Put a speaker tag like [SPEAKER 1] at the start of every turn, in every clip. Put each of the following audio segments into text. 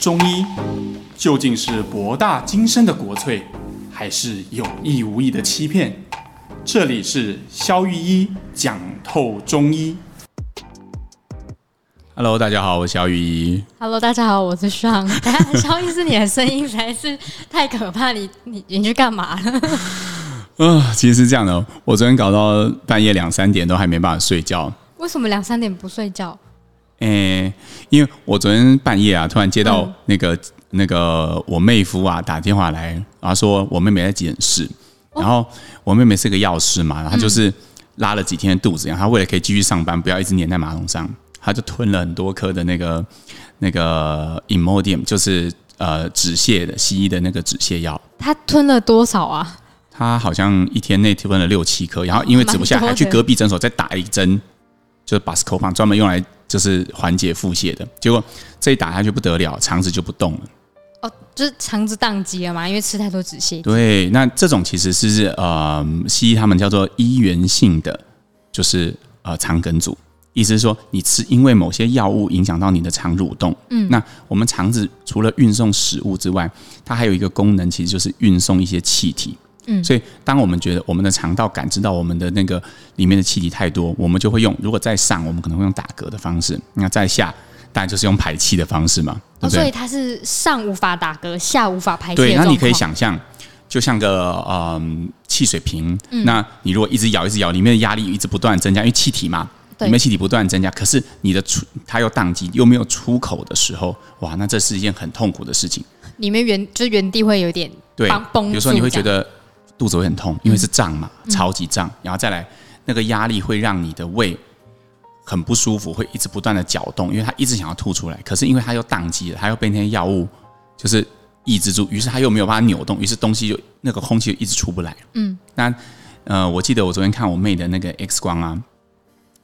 [SPEAKER 1] 中医究竟是博大精深的国粹，还是有意无意的欺骗？这里是肖玉一讲透中医。Hello，大家好，我是肖玉医。
[SPEAKER 2] Hello，大家好，我是尚。萧医师，你的声音实在是太可怕，你你你去干嘛了？
[SPEAKER 1] 啊，其实是这样的，我昨天搞到半夜两三点都还没办法睡觉。
[SPEAKER 2] 为什么两三点不睡觉？
[SPEAKER 1] 诶、欸，因为我昨天半夜啊，突然接到那个、嗯、那个我妹夫啊打电话来，然后说我妹妹在急诊室，然后我妹妹是个药师嘛，然后就是拉了几天的肚子，然后她为了可以继续上班，不要一直黏在马桶上，她就吞了很多颗的那个那个 Imodium，就是呃止泻的西医的那个止泻药。
[SPEAKER 2] 她吞了多少啊？
[SPEAKER 1] 她好像一天内吞了六七颗，然后因为止不下，还去隔壁诊所再打一针，就是 Buscopan 专门用来。就是缓解腹泻的，结果这一打下去不得了，肠子就不动了。
[SPEAKER 2] 哦，就是肠子宕机了嘛，因为吃太多止泻剂。
[SPEAKER 1] 对，那这种其实是呃，西医他们叫做医源性的，就是呃肠梗阻，意思是说你吃因为某些药物影响到你的肠蠕动。嗯，那我们肠子除了运送食物之外，它还有一个功能，其实就是运送一些气体。嗯，所以当我们觉得我们的肠道感知到我们的那个里面的气体太多，我们就会用。如果在上，我们可能会用打嗝的方式；那在下，当然就是用排气的方式嘛，对不对？
[SPEAKER 2] 哦，所以它是上无法打嗝，下无法排气。
[SPEAKER 1] 对，那你可以想象，就像个嗯汽水瓶，嗯，那你如果一直咬一直咬，里面的压力一直不断增加，因为气体嘛，里面气体不断增加，可是你的出它又宕机，又没有出口的时候，哇，那这是一件很痛苦的事情。
[SPEAKER 2] 里面原就是原地会有点
[SPEAKER 1] 对崩，比如说你会觉得。肚子会很痛，因为是胀嘛，嗯、超级胀，然后再来那个压力会让你的胃很不舒服，会一直不断的搅动，因为它一直想要吐出来，可是因为它又宕机了，它又被那些药物就是抑制住，于是它又没有办法扭动，于是东西就那个空气就一直出不来。嗯，那呃，我记得我昨天看我妹的那个 X 光啊。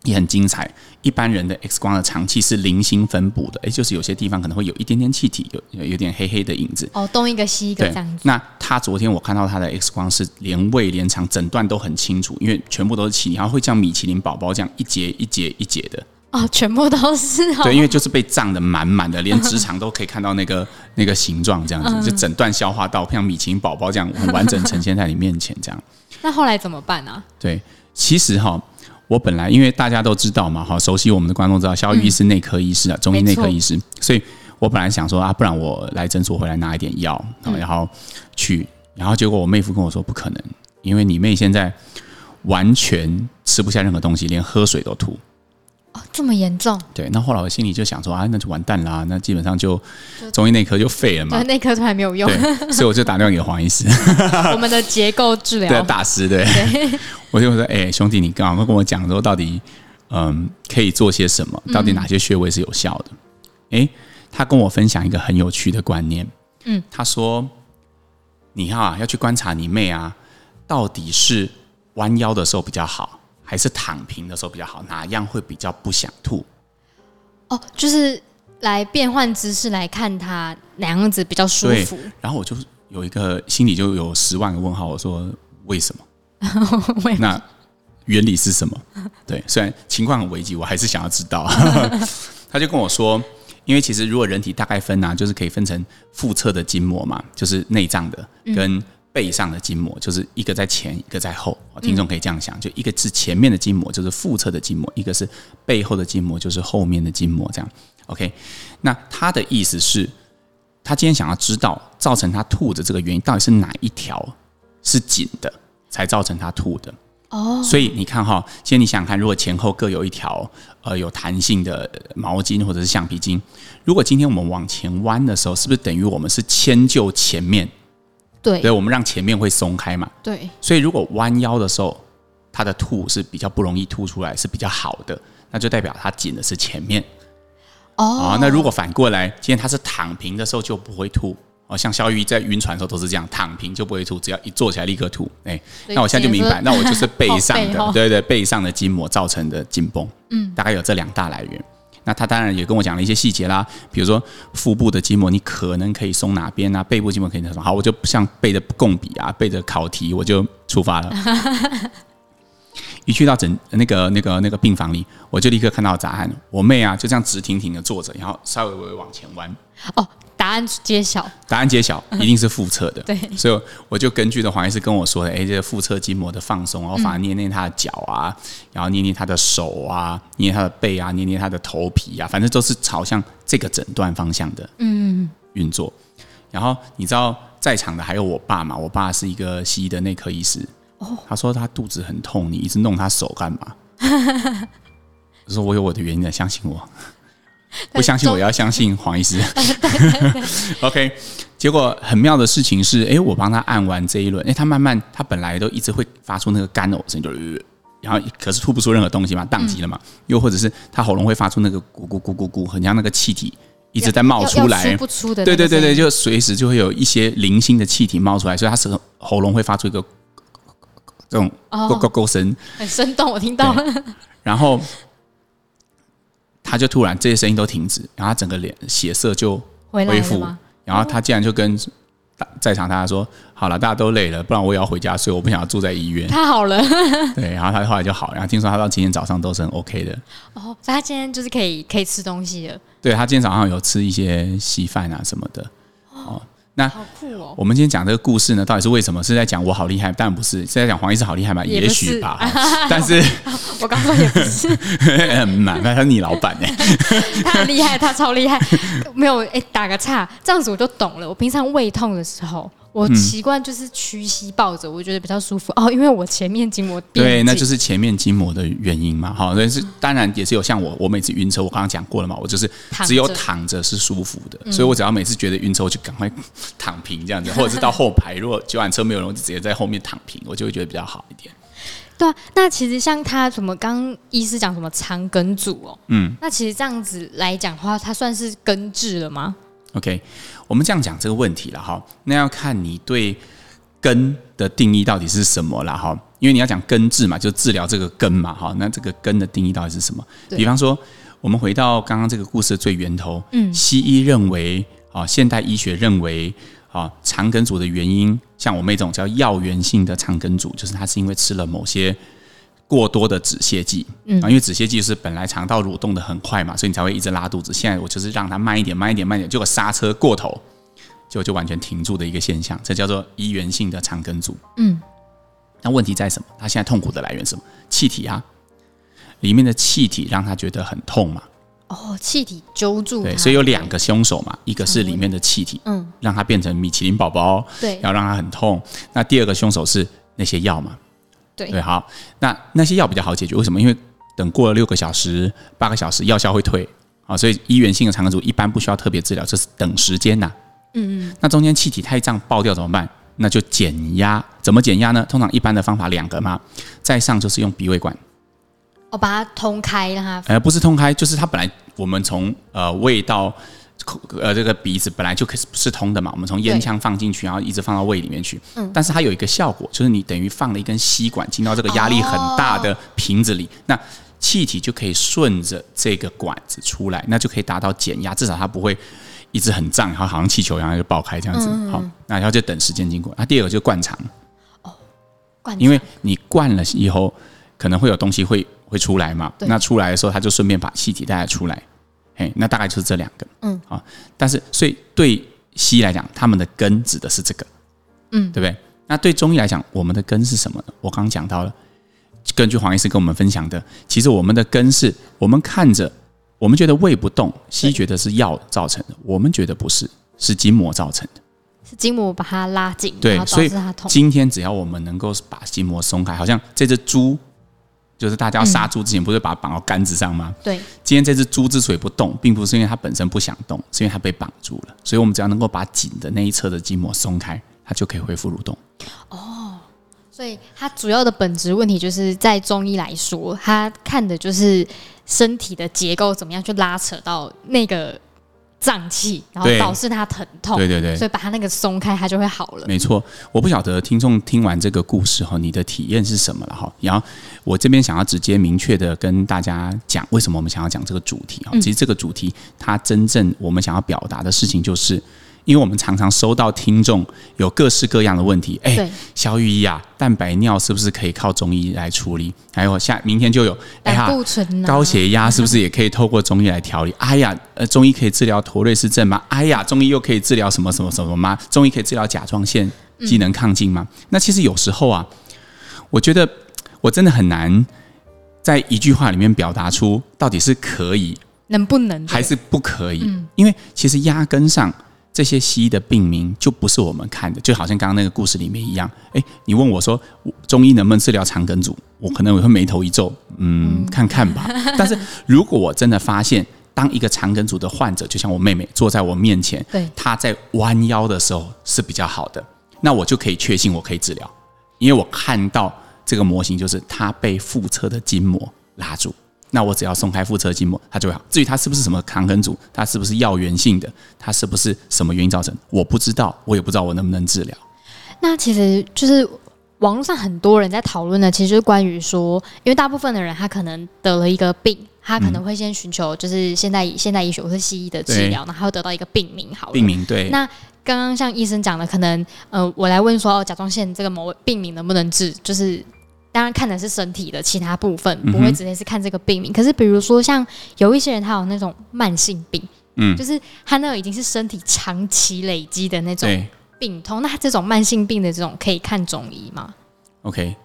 [SPEAKER 1] 也很精彩。一般人的 X 光的肠气是零星分布的，哎，就是有些地方可能会有一点点气体，有有点黑黑的影子。
[SPEAKER 2] 哦，东一个西一个这样子。
[SPEAKER 1] 那他昨天我看到他的 X 光是连胃连肠整段都很清楚，因为全部都是气体，然后会像米其林宝宝这样一节一节一节的。
[SPEAKER 2] 哦，全部都是哦。
[SPEAKER 1] 对，因为就是被胀得满满的，连直肠都可以看到那个那个形状，这样子就整段消化道像米其林宝宝这样很完整呈现在你面前这样。
[SPEAKER 2] 那后来怎么办呢？啊？
[SPEAKER 1] 对，其实哈。我本来因为大家都知道嘛，哈，熟悉我们的观众知道，肖玉医是内科医师啊，中医内科医师，所以我本来想说啊，不然我来诊所回来拿一点药，然后去，然后结果我妹夫跟我说不可能，因为你妹现在完全吃不下任何东西，连喝水都吐。
[SPEAKER 2] 哦，这么严重？
[SPEAKER 1] 对，那后来我心里就想说啊，那就完蛋啦，那基本上就中医内科就废了嘛。
[SPEAKER 2] 对，内科都还没有用，
[SPEAKER 1] 所以我就打电话给黄医师，
[SPEAKER 2] 我们的结构治疗
[SPEAKER 1] 对大师，对，对我就说，哎、欸，兄弟，你刚刚跟我讲说，到底嗯可以做些什么？到底哪些穴位是有效的？哎、嗯欸，他跟我分享一个很有趣的观念，嗯，他说，你哈要去观察你妹啊，到底是弯腰的时候比较好。还是躺平的时候比较好，哪样会比较不想吐？
[SPEAKER 2] 哦，就是来变换姿势来看他哪样子比较舒服。
[SPEAKER 1] 然后我就有一个心里就有十万个问号，我说为什么？为什么？那原理是什么？对，虽然情况很危急，我还是想要知道。他就跟我说，因为其实如果人体大概分啊，就是可以分成腹侧的筋膜嘛，就是内脏的跟。背上的筋膜就是一个在前，一个在后。听众可以这样想，就一个是前面的筋膜，就是腹侧的筋膜；一个是背后的筋膜，就是后面的筋膜。这样，OK。那他的意思是，他今天想要知道造成他吐的这个原因到底是哪一条是紧的，才造成他吐的。哦。所以你看哈，今天你想想看，如果前后各有一条呃有弹性的毛巾或者是橡皮筋，如果今天我们往前弯的时候，是不是等于我们是迁就前面？
[SPEAKER 2] 对，
[SPEAKER 1] 对，我们让前面会松开嘛。
[SPEAKER 2] 对，所
[SPEAKER 1] 以如果弯腰的时候，它的吐是比较不容易吐出来，是比较好的，那就代表它紧的是前面。哦，那如果反过来，今天它是躺平的时候就不会吐。哦，像肖玉在晕船的时候都是这样，躺平就不会吐，只要一坐起来立刻吐。哎，那我现在就明白，那我就是背上的，对对对，背上的筋膜造成的紧绷。嗯，大概有这两大来源。那他当然也跟我讲了一些细节啦，比如说腹部的筋膜，你可能可以松哪边啊？背部筋膜可以松。好，我就像背着供笔啊，背着考题，我就出发了。一去到诊那个那个那个病房里，我就立刻看到答案。我妹啊，就这样直挺挺的坐着，然后稍微微微往前弯。
[SPEAKER 2] 哦，答案揭晓，
[SPEAKER 1] 答案揭晓，一定是腹侧的。
[SPEAKER 2] 对，
[SPEAKER 1] 所以我就根据的黄医师跟我说的，哎，这个腹侧筋膜的放松，然后反而捏捏他的脚啊，然后捏捏他的手啊，捏他的背啊，捏捏他的头皮啊，反正都是朝向这个诊断方向的嗯运作。然后你知道在场的还有我爸嘛？我爸是一个西医的内科医师。哦，他说他肚子很痛，你一直弄他手干嘛？我说我有我的原因的，相信我。不相信我要相信黄医师。OK，结果很妙的事情是，哎，我帮他按完这一轮，哎，他慢慢，他本来都一直会发出那个干呕声，就然后可是吐不出任何东西嘛，宕机了嘛。又或者是他喉咙会发出那个咕咕咕咕咕，很像那个气体一直在冒出来，
[SPEAKER 2] 不出的。
[SPEAKER 1] 对对对对，就随时就会有一些零星的气体冒出来，所以他是喉咙会发出一个这种咕咕咕声，
[SPEAKER 2] 很生动，我听到了。
[SPEAKER 1] 然后。他就突然这些声音都停止，然后他整个脸血色就恢复，然后他竟然就跟在场大家说：“好了，大家都累了，不然我也要回家睡，我不想要住在医院。”
[SPEAKER 2] 他好了，
[SPEAKER 1] 对，然后他后来就好，然后听说他到今天早上都是很 OK 的。
[SPEAKER 2] 哦，所以他今天就是可以可以吃东西了。
[SPEAKER 1] 对，他今天早上有吃一些稀饭啊什么的。哦。那好酷哦！我们今天讲这个故事呢，到底是为什么？是在讲我好厉害？当然不是，是在讲黄医师好厉害吗？也许吧。但是，
[SPEAKER 2] 我刚说也不是。
[SPEAKER 1] 那他是你老板哎，
[SPEAKER 2] 他很厉害，他超厉害。没有哎，打个岔，这样子我就懂了。我平常胃痛的时候。我习惯就是屈膝抱着，我觉得比较舒服哦，因为我前面筋膜
[SPEAKER 1] 对，那就是前面筋膜的原因嘛。好，但是当然也是有像我，我每次晕车，我刚刚讲过了嘛，我就是只有躺着是舒服的，所以我只要每次觉得晕车，我就赶快 躺平这样子，或者是到后排，如果九晚车没有人，我就直接在后面躺平，我就会觉得比较好一点。
[SPEAKER 2] 对啊，那其实像他什么刚刚医师讲什么肠梗阻哦，嗯，那其实这样子来讲的话，它算是根治了吗
[SPEAKER 1] ？OK。我们这样讲这个问题了哈，那要看你对根的定义到底是什么了哈，因为你要讲根治嘛，就治疗这个根嘛哈，那这个根的定义到底是什么？比方说，我们回到刚刚这个故事的最源头，嗯，西医认为啊，现代医学认为啊，肠梗阻的原因，像我们一种叫药源性的肠梗阻，就是它是因为吃了某些。过多的止泻剂，嗯，因为止泻剂是本来肠道蠕动的很快嘛，所以你才会一直拉肚子。现在我就是让它慢一点，慢一点，慢一点，结果刹车过头，就就完全停住的一个现象，这叫做医源性的肠梗阻。嗯，那问题在什么？他现在痛苦的来源是什么？气体啊，里面的气体让他觉得很痛嘛。
[SPEAKER 2] 哦，气体揪住。
[SPEAKER 1] 对，所以有两个凶手嘛，一个是里面的气体，嗯，让他变成米其林宝宝，对，要让它很痛。那第二个凶手是那些药嘛。
[SPEAKER 2] 对
[SPEAKER 1] 对，好，那那些药比较好解决，为什么？因为等过了六个小时、八个小时，药效会退啊，所以医源性的肠梗阻一般不需要特别治疗，这是等时间呐。嗯嗯。那中间气体太胀爆掉怎么办？那就减压。怎么减压呢？通常一般的方法两个嘛，再上就是用鼻胃管，
[SPEAKER 2] 我把它通开，让它
[SPEAKER 1] 呃不是通开，就是它本来我们从呃胃到。口呃，这个鼻子本来就可是不是通的嘛，我们从烟腔放进去，然后一直放到胃里面去。嗯，但是它有一个效果，就是你等于放了一根吸管进到这个压力很大的瓶子里，那气体就可以顺着这个管子出来，那就可以达到减压，至少它不会一直很胀，然后好像气球一样就爆开这样子。好，那然后就等时间经过。那第二个就是灌肠。哦，灌肠，因为你灌了以后，可能会有东西会会出来嘛。那出来的时候，它就顺便把气体带出来。嘿，那大概就是这两个，嗯，啊，但是所以对西医来讲，他们的根指的是这个，嗯，对不对？那对中医来讲，我们的根是什么呢？我刚刚讲到了，根据黄医师跟我们分享的，其实我们的根是我们看着，我们觉得胃不动，西医觉得是药造成的，我们觉得不是，是筋膜造成的，
[SPEAKER 2] 是筋膜把它拉紧，
[SPEAKER 1] 对，所以今天只要我们能够把筋膜松开，好像这只猪。就是大家要杀猪之前，不是把它绑到杆子上吗？
[SPEAKER 2] 对。
[SPEAKER 1] 今天这只猪之所以不动，并不是因为它本身不想动，是因为它被绑住了。所以我们只要能够把紧的那一侧的筋膜松开，它就可以恢复蠕动。
[SPEAKER 2] 哦，所以它主要的本质问题就是在中医来说，它看的就是身体的结构怎么样去拉扯到那个。胀气，然后导致他疼痛。
[SPEAKER 1] 对对对，
[SPEAKER 2] 所以把他那个松开，他就会好了。
[SPEAKER 1] 没错，我不晓得听众听完这个故事后，你的体验是什么了哈？然后我这边想要直接明确的跟大家讲，为什么我们想要讲这个主题啊？其实这个主题它真正我们想要表达的事情，就是因为我们常常收到听众有各式各样的问题。哎，小雨医啊，蛋白尿是不是可以靠中医来处理？还有下明天就有，哎呀，高血压是不是也可以透过中医来调理？哎呀，呃，中医可以治疗驼瑞氏症吗？哎呀，中医又可以治疗什么什么什么吗？中医可以治疗甲状腺机能亢进吗？那其实有时候啊，我觉得我真的很难在一句话里面表达出到底是可以。
[SPEAKER 2] 能不能
[SPEAKER 1] 还是不可以？嗯，因为其实压根上这些西医的病名就不是我们看的，就好像刚刚那个故事里面一样。哎，你问我说中医能不能治疗肠梗阻，我可能会眉头一皱，嗯，看看吧。但是如果我真的发现，当一个肠梗阻的患者，就像我妹妹坐在我面前，对，她在弯腰的时候是比较好的，那我就可以确信我可以治疗，因为我看到这个模型就是她被腹侧的筋膜拉住。那我只要松开腹侧筋膜，它就会好。至于它是不是什么抗梗阻，它是不是药源性的，它是不是什么原因造成，我不知道，我也不知道我能不能治疗。
[SPEAKER 2] 那其实就是网络上很多人在讨论的，其实就是关于说，因为大部分的人他可能得了一个病，他可能会先寻求就是现代现代医学或是西医的治疗，然后得到一个病名好了。
[SPEAKER 1] 病名对。
[SPEAKER 2] 那刚刚像医生讲的，可能呃，我来问说哦，甲状腺这个某病名能不能治，就是。当然看的是身体的其他部分，不会直接是看这个病名。嗯、可是比如说像有一些人，他有那种慢性病，嗯，就是他那个已经是身体长期累积的那种病痛。那他这种慢性病的这种可以看中医吗
[SPEAKER 1] ？OK，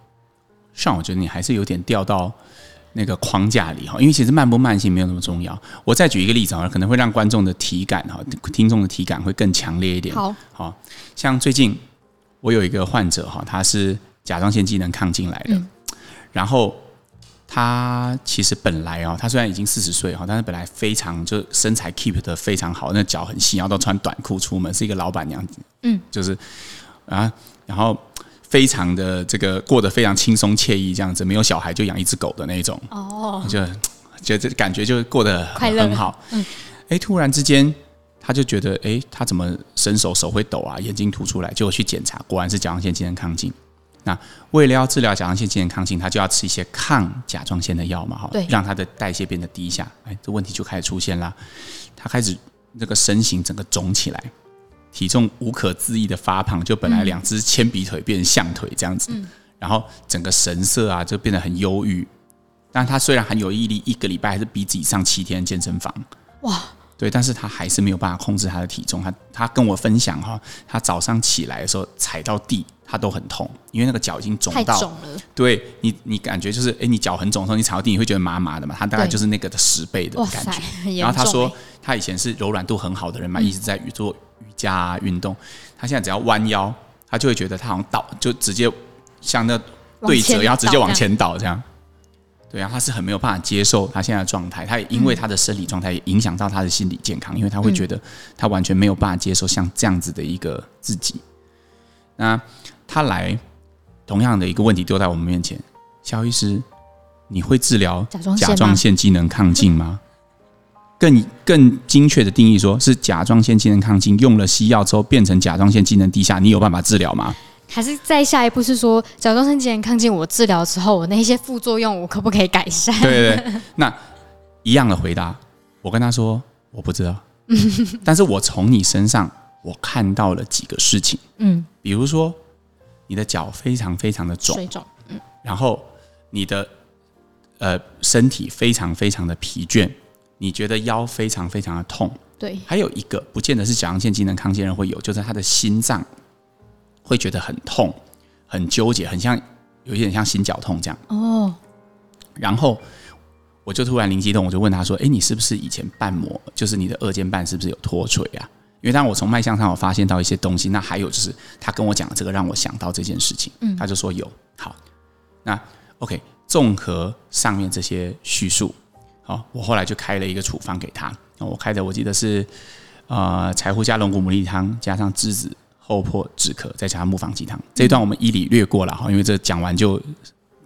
[SPEAKER 1] 像我觉得你还是有点掉到那个框架里哈，因为其实慢不慢性没有那么重要。我再举一个例子啊，可能会让观众的体感哈，听众的体感会更强烈一点。
[SPEAKER 2] 好，
[SPEAKER 1] 好像最近我有一个患者哈，他是。甲状腺机能亢进来的，嗯、然后他其实本来哦，他虽然已经四十岁哈，但是本来非常就身材 keep 的非常好，那脚很细，然后都穿短裤出门，是一个老板娘子，嗯，就是啊，然后非常的这个过得非常轻松惬意，这样子，没有小孩就养一只狗的那种，哦，就觉得感觉就过得很好，嗯，哎，突然之间他就觉得，哎，他怎么伸手手会抖啊，眼睛凸出来，结果去检查，果然是甲状腺机能亢进。那为了要治疗甲状腺机能亢进，他就要吃一些抗甲状腺的药嘛，哈，让他的代谢变得低下。哎，这问题就开始出现了，他开始那个身形整个肿起来，体重无可置疑的发胖，就本来两只铅笔腿变成象腿这样子，然后整个神色啊就变得很忧郁。但他虽然很有毅力，一个礼拜还是逼自己上七天健身房。哇，对，但是他还是没有办法控制他的体重。他他跟我分享哈，他早上起来的时候踩到地。他都很痛，因为那个脚已经肿到肿，了对你，你感觉就是，哎，你脚很肿的时候，你踩到地，你会觉得麻麻的嘛。他大概就是那个的十倍的感觉。然后他说，他以前是柔软度很好的人嘛，一直在做瑜伽啊运动。他现在只要弯腰，他就会觉得他好像倒，就直接像那对折，然后直接往前倒这样。对啊，他是很没有办法接受他现在的状态。他也因为他的生理状态也影响到他的心理健康，因为他会觉得他完全没有办法接受像这样子的一个自己。那。他来，同样的一个问题丢在我们面前，肖医师，你会治疗甲状腺机能亢进吗？更更精确的定义，说是甲状腺机能亢进用了西药之后变成甲状腺机能低下，你有办法治疗吗？
[SPEAKER 2] 还是再下一步是说甲状腺机能亢进，我治疗之后，我那些副作用我可不可以改善？
[SPEAKER 1] 对对对，那一样的回答，我跟他说我不知道，但是我从你身上我看到了几个事情，嗯，比如说。你的脚非常非常的肿，水肿，嗯，然后你的呃身体非常非常的疲倦，你觉得腰非常非常的痛，
[SPEAKER 2] 对，
[SPEAKER 1] 还有一个不见得是甲状腺机能亢进人会有，就是他的心脏会觉得很痛，很纠结，很像有一点像心绞痛这样哦。然后我就突然灵机一动，我就问他说：“哎，你是不是以前瓣膜，就是你的二尖瓣是不是有脱垂啊？”因为当我从脉象上我发现到一些东西，那还有就是他跟我讲的这个让我想到这件事情，嗯，他就说有好，那 OK，综合上面这些叙述，好，我后来就开了一个处方给他，我开的我记得是呃柴胡加龙骨牡蛎汤加上栀子厚朴止咳再加上木方鸡汤，这一段我们医理略过了哈，因为这讲完就。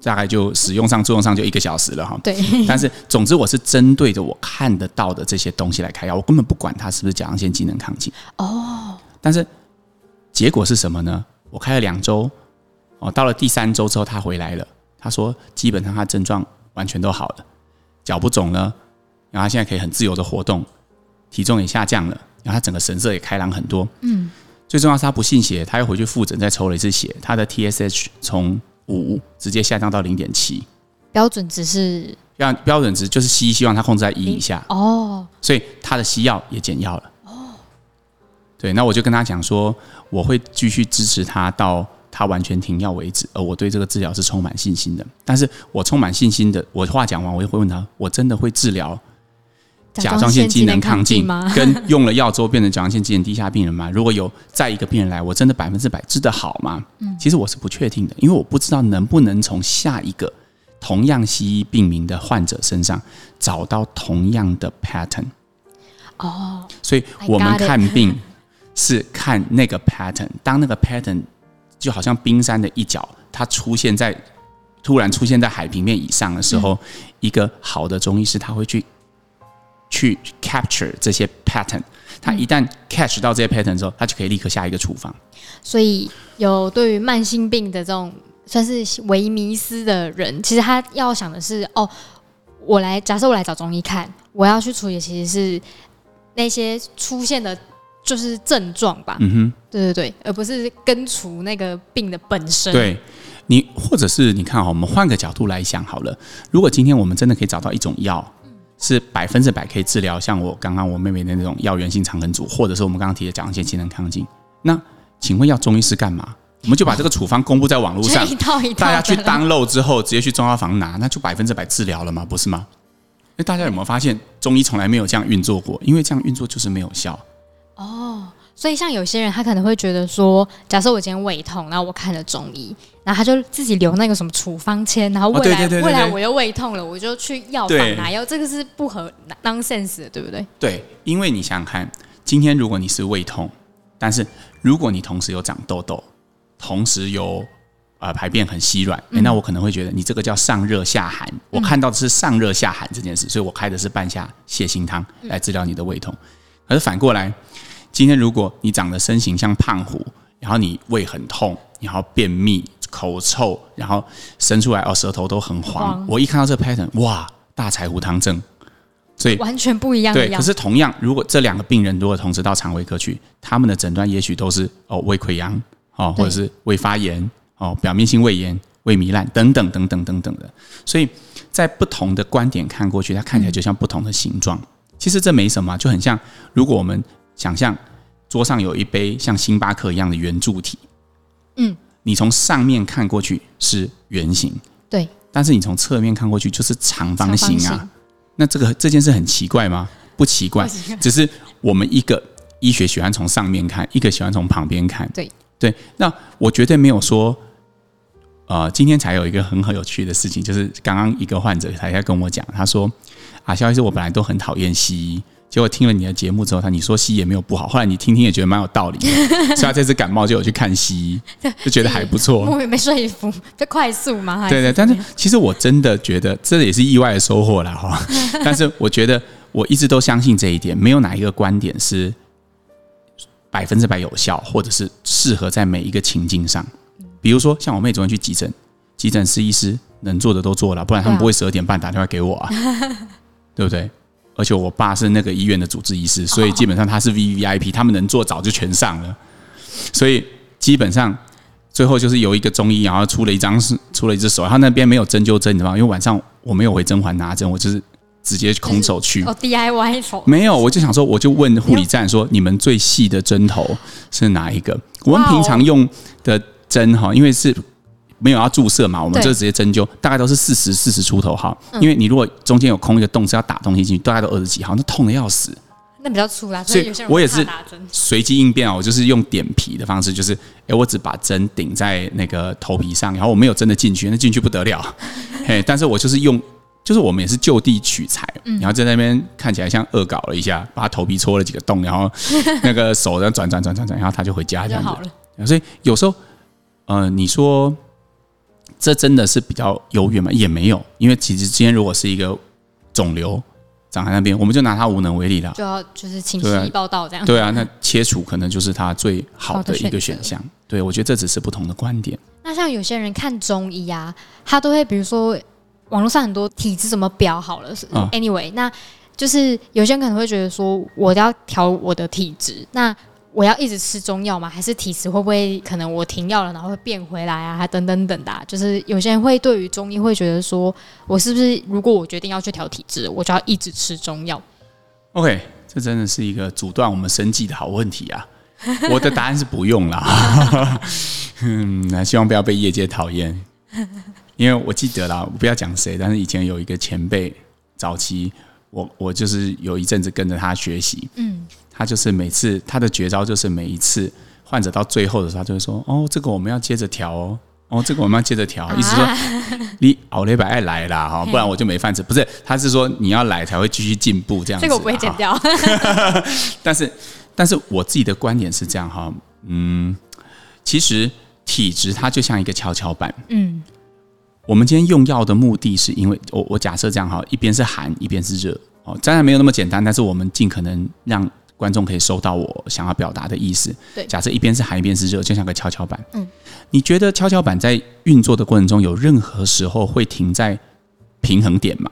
[SPEAKER 1] 大概就使用上作用上就一个小时了哈。对。但是总之我是针对着我看得到的这些东西来开药，我根本不管它是不是甲状腺机能亢进。哦。但是结果是什么呢？我开了两周，哦，到了第三周之后他回来了，他说基本上他症状完全都好了，脚不肿了，然后他现在可以很自由的活动，体重也下降了，然后他整个神色也开朗很多。嗯，最重要是他不信邪，他又回去复诊再抽了一次血，他的 TSH 从五直接下降到零点七，
[SPEAKER 2] 标准值是
[SPEAKER 1] 标标准值就是西医希望他控制在一以下
[SPEAKER 2] 哦，
[SPEAKER 1] 所以他的西药也减药了哦。对，那我就跟他讲说，我会继续支持他到他完全停药为止，而我对这个治疗是充满信心的。但是我充满信心的，我话讲完，我就会问他：我真的会治疗甲状腺机能亢进
[SPEAKER 2] 吗？
[SPEAKER 1] 跟用了药之后变成甲状腺机能低下病人吗？如果有再一个病人来，我真的百分之百治得好吗？嗯，其实我是不确定的，因为我不知道能不能从下一个同样西医病名的患者身上找到同样的 pattern。
[SPEAKER 2] 哦，
[SPEAKER 1] 所以我们看病是看那个 pattern，当那个 pattern。就好像冰山的一角，它出现在突然出现在海平面以上的时候，嗯、一个好的中医师他会去去 capture 这些 pattern，他一旦 catch 到这些 pattern 之后，他就可以立刻下一个处方。
[SPEAKER 2] 所以有对于慢性病的这种算是微迷思的人，其实他要想的是：哦，我来假设我来找中医看，我要去处理其实是那些出现的。就是症状吧，嗯哼，对对对，而不是根除那个病的本身。
[SPEAKER 1] 对，你或者是你看哈，我们换个角度来想好了，如果今天我们真的可以找到一种药，是百分之百可以治疗，像我刚刚我妹妹的那种药源性肠梗阻，或者是我们刚刚提的甲状腺机能亢进，那请问要中医师干嘛？我们就把这个处方公布在网络上，
[SPEAKER 2] 一套一套，
[SPEAKER 1] 大家去 download 之后，直接去中药房拿，那就百分之百治疗了吗？不是吗？那，大家有没有发现，中医从来没有这样运作过？因为这样运作就是没有效。
[SPEAKER 2] 哦，所以像有些人，他可能会觉得说，假设我今天胃痛，然后我看了中医，然后他就自己留那个什么处方签，然后未来未来我又胃痛了，我就去药房拿药，这个是不合 nonsense 的，对不对？
[SPEAKER 1] 对，因为你想想看，今天如果你是胃痛，但是如果你同时有长痘痘，同时有呃排便很稀软，嗯，那我可能会觉得你这个叫上热下寒。我看到的是上热下寒这件事，所以我开的是半夏泻心汤来治疗你的胃痛。可是反过来。今天如果你长得身形像胖虎，然后你胃很痛，然后便秘、口臭，然后伸出来哦舌头都很黄，黄我一看到这个 pattern，哇，大柴胡汤症，所以
[SPEAKER 2] 完全不一样。
[SPEAKER 1] 对，可是同样，如果这两个病人如果同时到肠胃科去，他们的诊断也许都是哦胃溃疡哦，或者是胃发炎哦，表面性胃炎、胃糜烂等等等等等等的，所以在不同的观点看过去，它看起来就像不同的形状。嗯、其实这没什么，就很像如果我们。想象桌上有一杯像星巴克一样的圆柱体，嗯，你从上面看过去是圆形，
[SPEAKER 2] 对，
[SPEAKER 1] 但是你从侧面看过去就是长方形啊。形那这个这件事很奇怪吗？不奇怪，只是我们一个医学喜欢从上面看，一个喜欢从旁边看。
[SPEAKER 2] 对
[SPEAKER 1] 对，那我绝对没有说，呃，今天才有一个很很有趣的事情，就是刚刚一个患者才在跟我讲，他说啊，肖医师，我本来都很讨厌西医。结果听了你的节目之后，他你说西医也没有不好，后来你听听也觉得蛮有道理的，所以他这次感冒就有去看西医，就觉得还不错。
[SPEAKER 2] 我也没说服，就快速嘛。
[SPEAKER 1] 对对，但是其实我真的觉得这也是意外的收获了哈。但是我觉得我一直都相信这一点，没有哪一个观点是百分之百有效，或者是适合在每一个情境上。比如说，像我妹昨天去急诊，急诊室医师能做的都做了，不然他们不会十二点半打电话给我啊，对不对？而且我爸是那个医院的主治医师，所以基本上他是 VVIP，他们能做早就全上了。所以基本上最后就是有一个中医，然后出了一张是出了一只手，他那边没有针灸针，你知道吗？因为晚上我没有回甄嬛拿针，我就是直接空手去。
[SPEAKER 2] 哦，DIY 手。
[SPEAKER 1] 没有，我就想说，我就问护理站说，你们最细的针头是哪一个？我们平常用的针哈，因为是。没有要注射嘛，我们就直接针灸，大概都是四十四十出头哈。因为你如果中间有空一个洞是要打东西进去，大概都二十几号，那痛的要死。
[SPEAKER 2] 那比较粗啦，
[SPEAKER 1] 所以我也是随机应变啊，我就是用点皮的方式，就是哎，我只把针顶在那个头皮上，然后我没有真的进去，那进去不得了。嘿，但是我就是用，就是我们也是就地取材，然后在那边看起来像恶搞了一下，把他头皮戳了几个洞，然后 那个手在转转转转转，然后他就回家这样子。所以有时候，呃，你说。这真的是比较遥远吗？也没有，因为其实今天如果是一个肿瘤长在那边，我们就拿它无能为力了，
[SPEAKER 2] 就要就是请西医报道这样对、啊。
[SPEAKER 1] 对啊，那切除可能就是它最好的一个选项。对，我觉得这只是不同的观点。
[SPEAKER 2] 那像有些人看中医啊，他都会比如说网络上很多体质怎么表好了。嗯、anyway，那就是有些人可能会觉得说，我要调我的体质，那我要一直吃中药吗？还是体质会不会可能我停药了，然后会变回来啊？还等等等的、啊，就是有些人会对于中医会觉得说，我是不是如果我决定要去调体质，我就要一直吃中药
[SPEAKER 1] ？OK，这真的是一个阻断我们生计的好问题啊！我的答案是不用啦。嗯，那希望不要被业界讨厌，因为我记得啦，我不要讲谁，但是以前有一个前辈，早期我我就是有一阵子跟着他学习，嗯。他就是每次他的绝招就是每一次患者到最后的时候，他就会说：“哦，这个我们要接着调哦，哦，这个我们要接着调。啊 ”意思说你熬了一百爱来啦 哈，不然我就没饭吃。不是，他是说你要来才会继续进步这样子。
[SPEAKER 2] 这个我不会剪掉。
[SPEAKER 1] 但是，但是我自己的观点是这样哈，嗯，其实体质它就像一个跷跷板，嗯，我们今天用药的目的是因为我我假设这样哈，一边是寒，一边是热哦，当然没有那么简单，但是我们尽可能让。观众可以收到我想要表达的意思。对，假设一边是寒，一边是热，就像个跷跷板。嗯，你觉得跷跷板在运作的过程中，有任何时候会停在平衡点吗？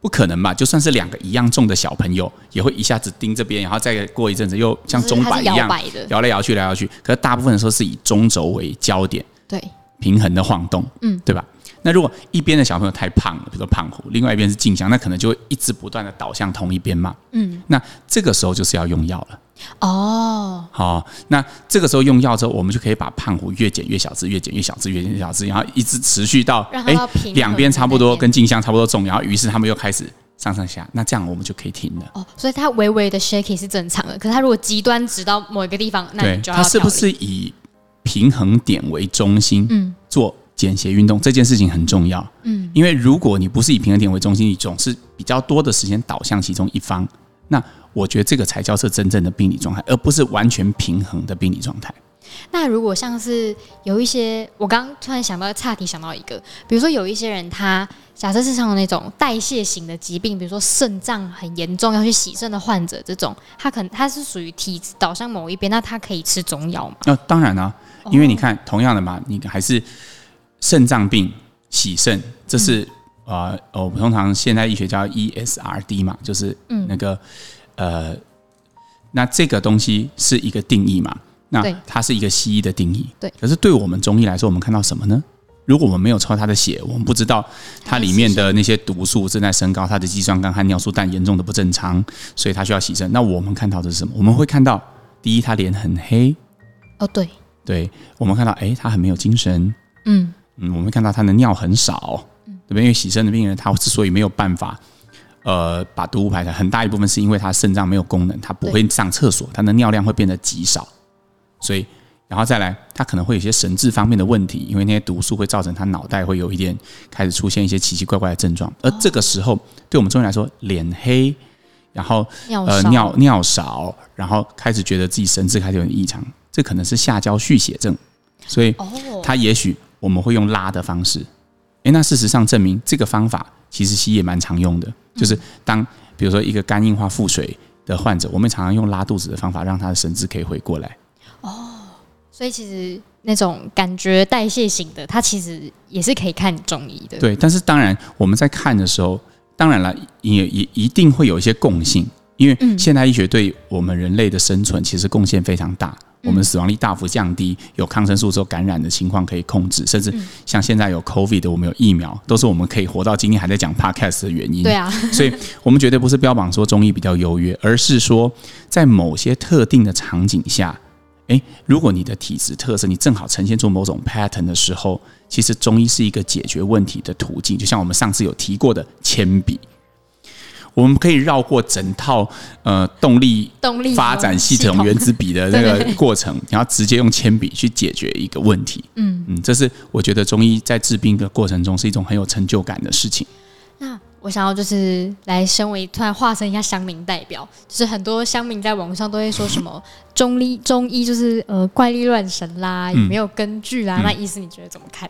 [SPEAKER 1] 不可能吧？就算是两个一样重的小朋友，也会一下子盯这边，然后再过一阵子又像钟摆一样摇来摇去，来摇去。可是大部分的时候是以中轴为焦点，对，平衡的晃动，嗯，对吧？那如果一边的小朋友太胖了，比如说胖虎，另外一边是静香，那可能就会一直不断的倒向同一边嘛。嗯，那这个时候就是要用药了。哦，好，那这个时候用药之后，我们就可以把胖虎越减越小只，越减越小只，越减越小只，然后一直持续到哎两边差不多跟静香差不多重，然后于是他们又开始上上下，那这样我们就可以停了。哦，
[SPEAKER 2] 所以它微微的 shaky 是正常的，可是它如果极端直到某一个地方，那你就要
[SPEAKER 1] 它是不是以平衡点为中心？嗯，做。间歇运动这件事情很重要，嗯，因为如果你不是以平衡点为中心，你总是比较多的时间导向其中一方，那我觉得这个才叫是真正的病理状态，而不是完全平衡的病理状态。
[SPEAKER 2] 那如果像是有一些，我刚刚突然想到岔题，想到一个，比如说有一些人他假设是像那种代谢型的疾病，比如说肾脏很严重要去洗肾的患者，这种他可能他是属于体质导向某一边，那他可以吃中药吗？
[SPEAKER 1] 那当然啊，因为你看，同样的嘛，你还是。肾脏病洗肾，这是啊、我们通常现代医学叫 ESRD 嘛，就是那个、嗯、呃，那这个东西是一个定义嘛，那它是一个西医的定义。对，可是对我们中医来说，我们看到什么呢？如果我们没有抽他的血，我们不知道它里面的那些毒素正在升高，它的肌酸酐和尿素氮严重的不正常，所以它需要洗肾。那我们看到的是什么？我们会看到，第一，他脸很黑。
[SPEAKER 2] 哦，对，
[SPEAKER 1] 对，我们看到，哎，他很没有精神。嗯。嗯，我们看到他的尿很少，对不对？因为洗肾的病人，他之所以没有办法，呃，把毒物排出来，很大一部分是因为他肾脏没有功能，他不会上厕所，他的尿量会变得极少，所以，然后再来，他可能会有些神志方面的问题，因为那些毒素会造成他脑袋会有一点开始出现一些奇奇怪怪的症状，而这个时候，对我们中医来说，脸黑，然后呃尿尿少，然后开始觉得自己神志开始有点异常，这可能是下焦蓄血症，所以他也许。我们会用拉的方式，诶，那事实上证明这个方法其实西医也蛮常用的，就是当比如说一个肝硬化腹水的患者，我们常常用拉肚子的方法，让他的神志可以回过来。
[SPEAKER 2] 哦，所以其实那种感觉代谢型的，它其实也是可以看中医的。
[SPEAKER 1] 对，但是当然我们在看的时候，当然了，也也一定会有一些共性，因为现代医学对我们人类的生存其实贡献非常大。我们死亡率大幅降低，有抗生素之后感染的情况可以控制，甚至像现在有 COVID 的，我们有疫苗，都是我们可以活到今天还在讲 Podcast 的原因。对啊，所以我们绝对不是标榜说中医比较优越，而是说在某些特定的场景下，诶，如果你的体质特色你正好呈现出某种 pattern 的时候，其实中医是一个解决问题的途径。就像我们上次有提过的铅笔。我们可以绕过整套呃动力动力发展系统原子笔的那个 过程，然后直接用铅笔去解决一个问题。嗯嗯，这是我觉得中医在治病的过程中是一种很有成就感的事情。
[SPEAKER 2] 那我想要就是来身为突然化身一下乡民代表，就是很多乡民在网上都会说什么 中医中医就是呃怪力乱神啦，也没有根据啦。嗯、那意思你觉得怎么看？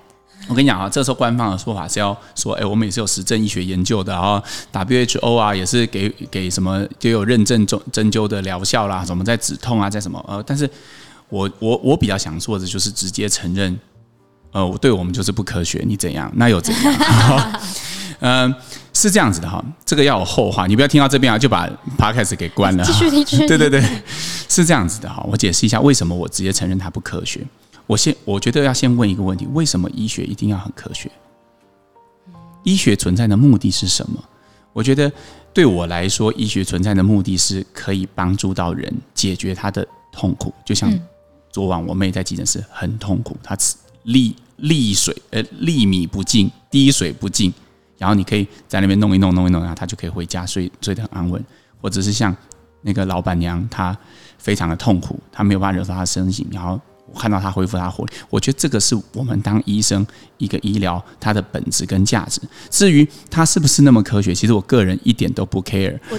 [SPEAKER 1] 我跟你讲啊，这时候官方的说法是要说，哎，我们也是有实证医学研究的，然后 WHO 啊也是给给什么就有认证针针灸的疗效啦，什么在止痛啊，在什么呃，但是我我我比较想做的就是直接承认，呃，我对我们就是不科学，你怎样，那又怎样？嗯、呃，是这样子的哈，这个要有后话，你不要听到这边啊就把 podcast 给关了。继
[SPEAKER 2] 续，继续。
[SPEAKER 1] 对对对，是这样子的哈。我解释一下为什么我直接承认它不科学。我先，我觉得要先问一个问题：为什么医学一定要很科学？医学存在的目的是什么？我觉得对我来说，医学存在的目的是可以帮助到人解决他的痛苦。就像昨晚我妹在急诊室很痛苦，她粒粒水呃粒米不进，滴水不进，然后你可以在那边弄一弄弄一弄，然后她就可以回家睡睡得很安稳。或者是像那个老板娘，她非常的痛苦，她没有办法惹到她身形，然后。我看到他恢复他活力，我觉得这个是我们当医生一个医疗它的本质跟价值。至于它是不是那么科学，其实我个人一点都不 care。
[SPEAKER 2] 我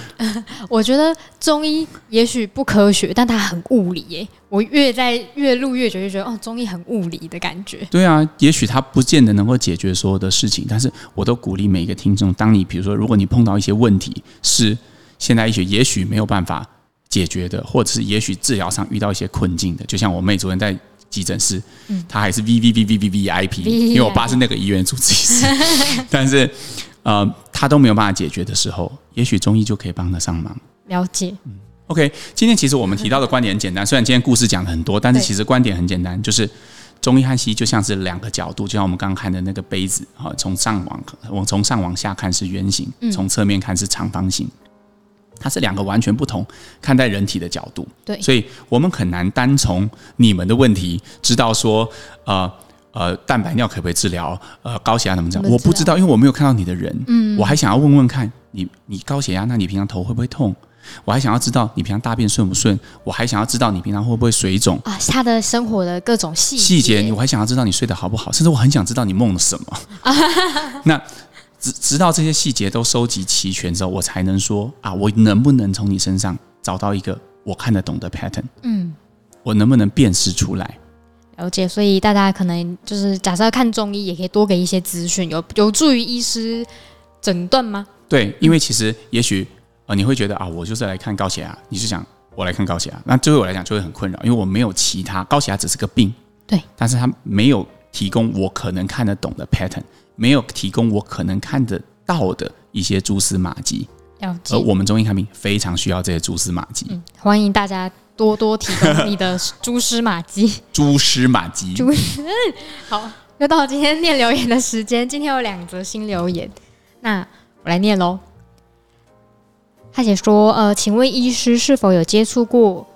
[SPEAKER 2] 我觉得中医也许不科学，但它很物理耶。我越在越录越觉得觉得哦，中医很物理的感觉。
[SPEAKER 1] 对啊，也许它不见得能够解决所有的事情，但是我都鼓励每一个听众，当你比如说，如果你碰到一些问题，是现代医学也许没有办法。解决的，或者是也许治疗上遇到一些困境的，就像我妹昨天在急诊室，嗯，她还是 V V V V V V I P，因为我爸是那个医院主治医师，但是呃，她都没有办法解决的时候，也许中医就可以帮得上忙。
[SPEAKER 2] 了解，
[SPEAKER 1] 嗯，OK，今天其实我们提到的观点很简单，虽然今天故事讲的很多，但是其实观点很简单，就是中医和西医就像是两个角度，就像我们刚刚看的那个杯子，啊，从上往往从上往下看是圆形，从侧面看是长方形。它是两个完全不同看待人体的角度，
[SPEAKER 2] 对，
[SPEAKER 1] 所以我们很难单从你们的问题知道说，呃呃，蛋白尿可不可以治疗？呃，高血压怎么治疗？我不知道，因为我没有看到你的人，嗯，我还想要问问看你，你高血压，那你平常头会不会痛？我还想要知道你平常大便顺不顺？我还想要知道你平常会不会水肿？啊，
[SPEAKER 2] 他的生活的各种细节，
[SPEAKER 1] 细节，我还想要知道你睡得好不好？甚至我很想知道你梦了什么。那。直直到这些细节都收集齐全之后，我才能说啊，我能不能从你身上找到一个我看得懂的 pattern？嗯，我能不能辨识出来？
[SPEAKER 2] 了解。所以大家可能就是假设要看中医，也可以多给一些资讯，有有助于医师诊断吗？
[SPEAKER 1] 对，因为其实也许呃你会觉得啊，我就是来看高血压，你是想我来看高血压，那对我来讲就会很困扰，因为我没有其他高血压只是个病，
[SPEAKER 2] 对，
[SPEAKER 1] 但是他没有提供我可能看得懂的 pattern。没有提供我可能看得到的一些蛛丝马迹，而我们中医看病非常需要这些蛛丝马迹。
[SPEAKER 2] 嗯，欢迎大家多多提供你的蛛丝马迹。
[SPEAKER 1] 蛛丝马迹。
[SPEAKER 2] 蛛丝。好，又到今天念留言的时间。今天有两则新留言，那我来念喽。他写说：“呃，请问医师是否有接触过？”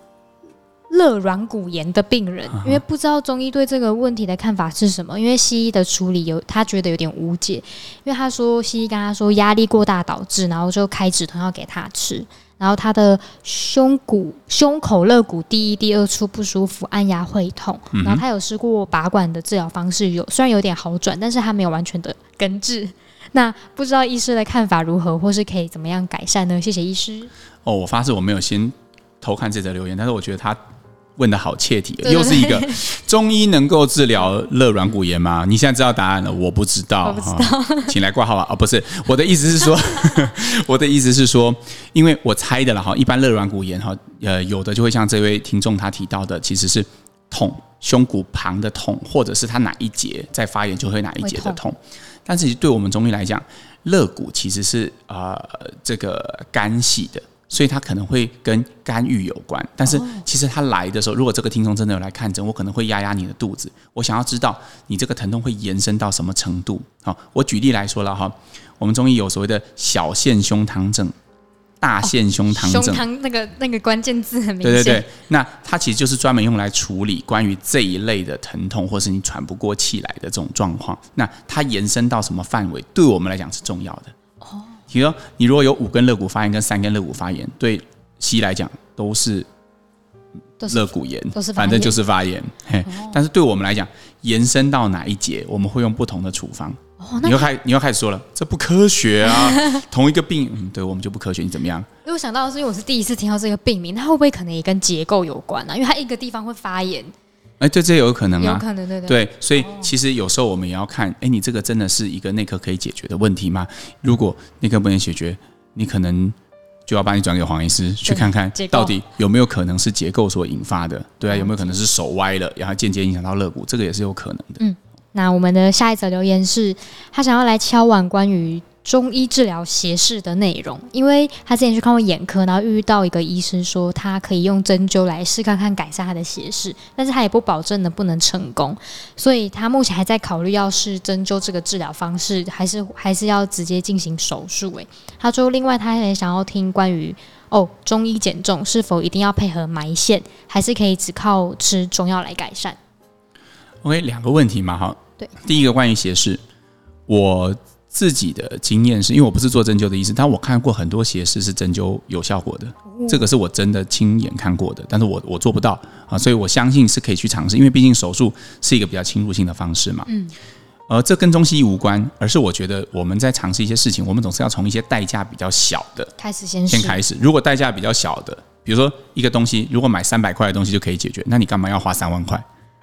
[SPEAKER 2] 肋软骨炎的病人，因为不知道中医对这个问题的看法是什么，因为西医的处理有他觉得有点无解，因为他说西医跟他说压力过大导致，然后就开止痛药给他吃，然后他的胸骨、胸口肋骨第一、第二处不舒服，按压会痛，然后他有试过拔管的治疗方式，有虽然有点好转，但是他没有完全的根治。那不知道医师的看法如何，或是可以怎么样改善呢？谢谢医师。
[SPEAKER 1] 哦，我发誓我没有先偷看这则留言，但是我觉得他。问的好切题，又是一个中医能够治疗肋软骨炎吗？你现在知道答案了，我不知道，
[SPEAKER 2] 我不知道，
[SPEAKER 1] 请来挂号吧。哦，不是，我的意思是说，我的意思是说，因为我猜的了哈，一般肋软骨炎哈，呃，有的就会像这位听众他提到的，其实是痛，胸骨旁的痛，或者是他哪一节在发炎就会哪一节的痛。但是对我们中医来讲，肋骨其实是呃这个肝系的。所以它可能会跟肝郁有关，但是其实他来的时候，如果这个听众真的有来看诊，我可能会压压你的肚子，我想要知道你这个疼痛会延伸到什么程度。好，我举例来说了哈，我们中医有所谓的小腺胸汤症、大腺胸汤症，胸汤
[SPEAKER 2] 那个那个关键字很明显。
[SPEAKER 1] 对对对，那它其实就是专门用来处理关于这一类的疼痛，或是你喘不过气来的这种状况。那它延伸到什么范围，对我们来讲是重要的。比如说，你如果有五根肋骨发炎跟三根肋骨发炎，对西医来讲都是肋骨炎，
[SPEAKER 2] 都是
[SPEAKER 1] 反正就是发炎。嘿，但是对我们来讲，延伸到哪一节，我们会用不同的处方。你又开，你又开始说了，这不科学啊！同一个病，嗯，对我们就不科学，你怎么样？因
[SPEAKER 2] 为我想到的是，因为我是第一次听到这个病名，它会不会可能也跟结构有关呢？啊？因为它一个地方会发炎。
[SPEAKER 1] 哎，对，这有可能啊，
[SPEAKER 2] 有可能对对。
[SPEAKER 1] 对，所以其实有时候我们也要看，哎，你这个真的是一个内科可以解决的问题吗？如果内科不能解决，你可能就要把你转给黄医师去看看，到底有没有可能是结构所引发的？对啊，有没有可能是手歪了，然后间接影响到肋骨？这个也是有可能的。
[SPEAKER 2] 嗯，那我们的下一则留言是，他想要来敲碗关于中医治疗斜视的内容，因为他之前去看过眼科，然后遇到一个医生说他可以用针灸来试看看改善他的斜视，但是他也不保证能不能成功，所以他目前还在考虑要是针灸这个治疗方式，还是还是要直接进行手术。诶，他说另外他也想要听关于哦中医减重是否一定要配合埋线，还是可以只靠吃中药来改善
[SPEAKER 1] ？OK，两个问题嘛，哈，
[SPEAKER 2] 对，第
[SPEAKER 1] 一个关于斜视，我。自己的经验是因为我不是做针灸的医生，但我看过很多斜视是针灸有效果的，这个是我真的亲眼看过的。但是我我做不到啊，所以我相信是可以去尝试，因为毕竟手术是一个比较侵入性的方式嘛。嗯，而这跟中西医无关，而是我觉得我们在尝试一些事情，我们总是要从一些代价比较小的
[SPEAKER 2] 开始先
[SPEAKER 1] 先开始。如果代价比较小的，比如说一个东西，如果买三百块的东西就可以解决，那你干嘛要花三万块？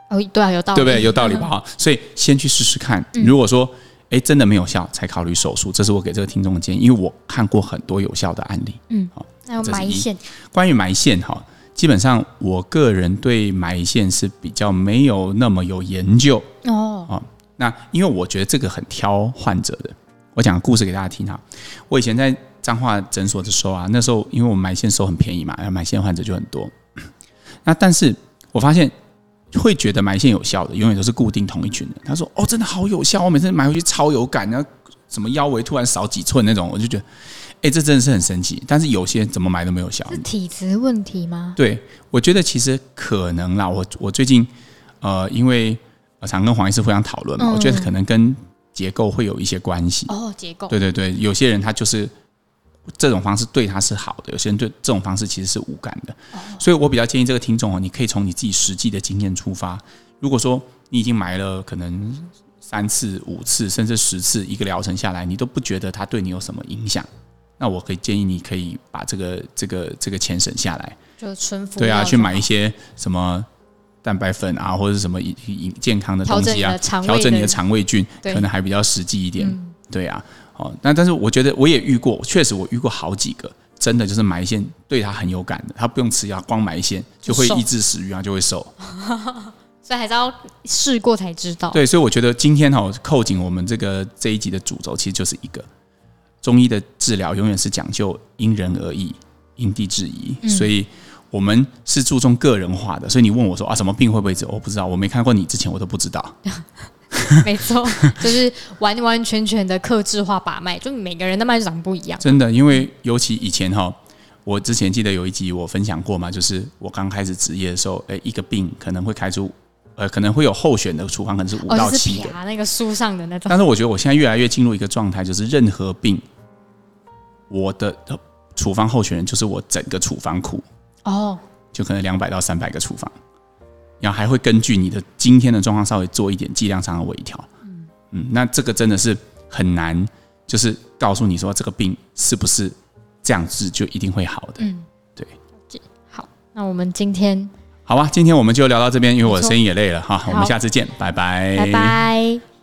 [SPEAKER 2] 哦，对啊，有道理，
[SPEAKER 1] 对不对？有道理吧？哈，所以先去试试看。如果说哎，真的没有效才考虑手术，这是我给这个听众的建议，因为我看过很多有效的案例。
[SPEAKER 2] 嗯，好，那有埋线。
[SPEAKER 1] 关于埋线哈，基本上我个人对埋线是比较没有那么有研究哦。那因为我觉得这个很挑患者的。我讲个故事给大家听哈。我以前在彰化诊所的时候啊，那时候因为我们埋线收很便宜嘛，然后埋线患者就很多。那但是我发现。会觉得埋线有效的，永远都是固定同一群人。他说：“哦，真的好有效，我每次买回去超有感，然后什么腰围突然少几寸那种，我就觉得，哎，这真的是很神奇。但是有些怎么买都没有效，
[SPEAKER 2] 是体质问题吗？
[SPEAKER 1] 对，我觉得其实可能啦。我我最近呃，因为常跟黄医师互相讨论嘛，嗯、我觉得可能跟结构会有一些关系。
[SPEAKER 2] 哦，结构。
[SPEAKER 1] 对对对，有些人他就是。这种方式对他是好的，有些人对这种方式其实是无感的，所以我比较建议这个听众哦，你可以从你自己实际的经验出发。如果说你已经买了可能三次、五次，甚至十次，一个疗程下来，你都不觉得它对你有什么影响，那我可以建议你可以把这个这个这个钱省下来，
[SPEAKER 2] 就存服
[SPEAKER 1] 对啊，去买一些什么蛋白粉啊，或者是什么健康的东西啊，调整你的肠胃菌，可能还比较实际一点，对啊。哦，那但是我觉得我也遇过，确实我遇过好几个，真的就是埋线对他很有感的，他不用吃药，光埋线就会抑制食欲啊，就会瘦。
[SPEAKER 2] 所以还是要试过才知道。
[SPEAKER 1] 对，所以我觉得今天哈扣紧我们这个这一集的主轴，其实就是一个中医的治疗，永远是讲究因人而异、因地制宜，嗯、所以我们是注重个人化的。所以你问我说啊，什么病会不会治？我不知道，我没看过你之前，我都不知道。
[SPEAKER 2] 没错，就是完完全全的克制化把脉，就每个人的脉就长不一样。
[SPEAKER 1] 真的，因为尤其以前哈，我之前记得有一集我分享过嘛，就是我刚开始执业的时候，哎，一个病可能会开出，呃，可能会有候选的处方，可能是五到七个，
[SPEAKER 2] 哦、那个书上的那种。
[SPEAKER 1] 但是我觉得我现在越来越进入一个状态，就是任何病，我的处方候选人就是我整个处方库哦，就可能两百到三百个处方。然后还会根据你的今天的状况稍微做一点剂量上的微调，嗯嗯，那这个真的是很难，就是告诉你说这个病是不是这样治就一定会好的，嗯，对。
[SPEAKER 2] 好，那我们今天
[SPEAKER 1] 好吧，今天我们就聊到这边，因为我的声音也累了哈，我们下次见，拜拜，
[SPEAKER 2] 拜拜。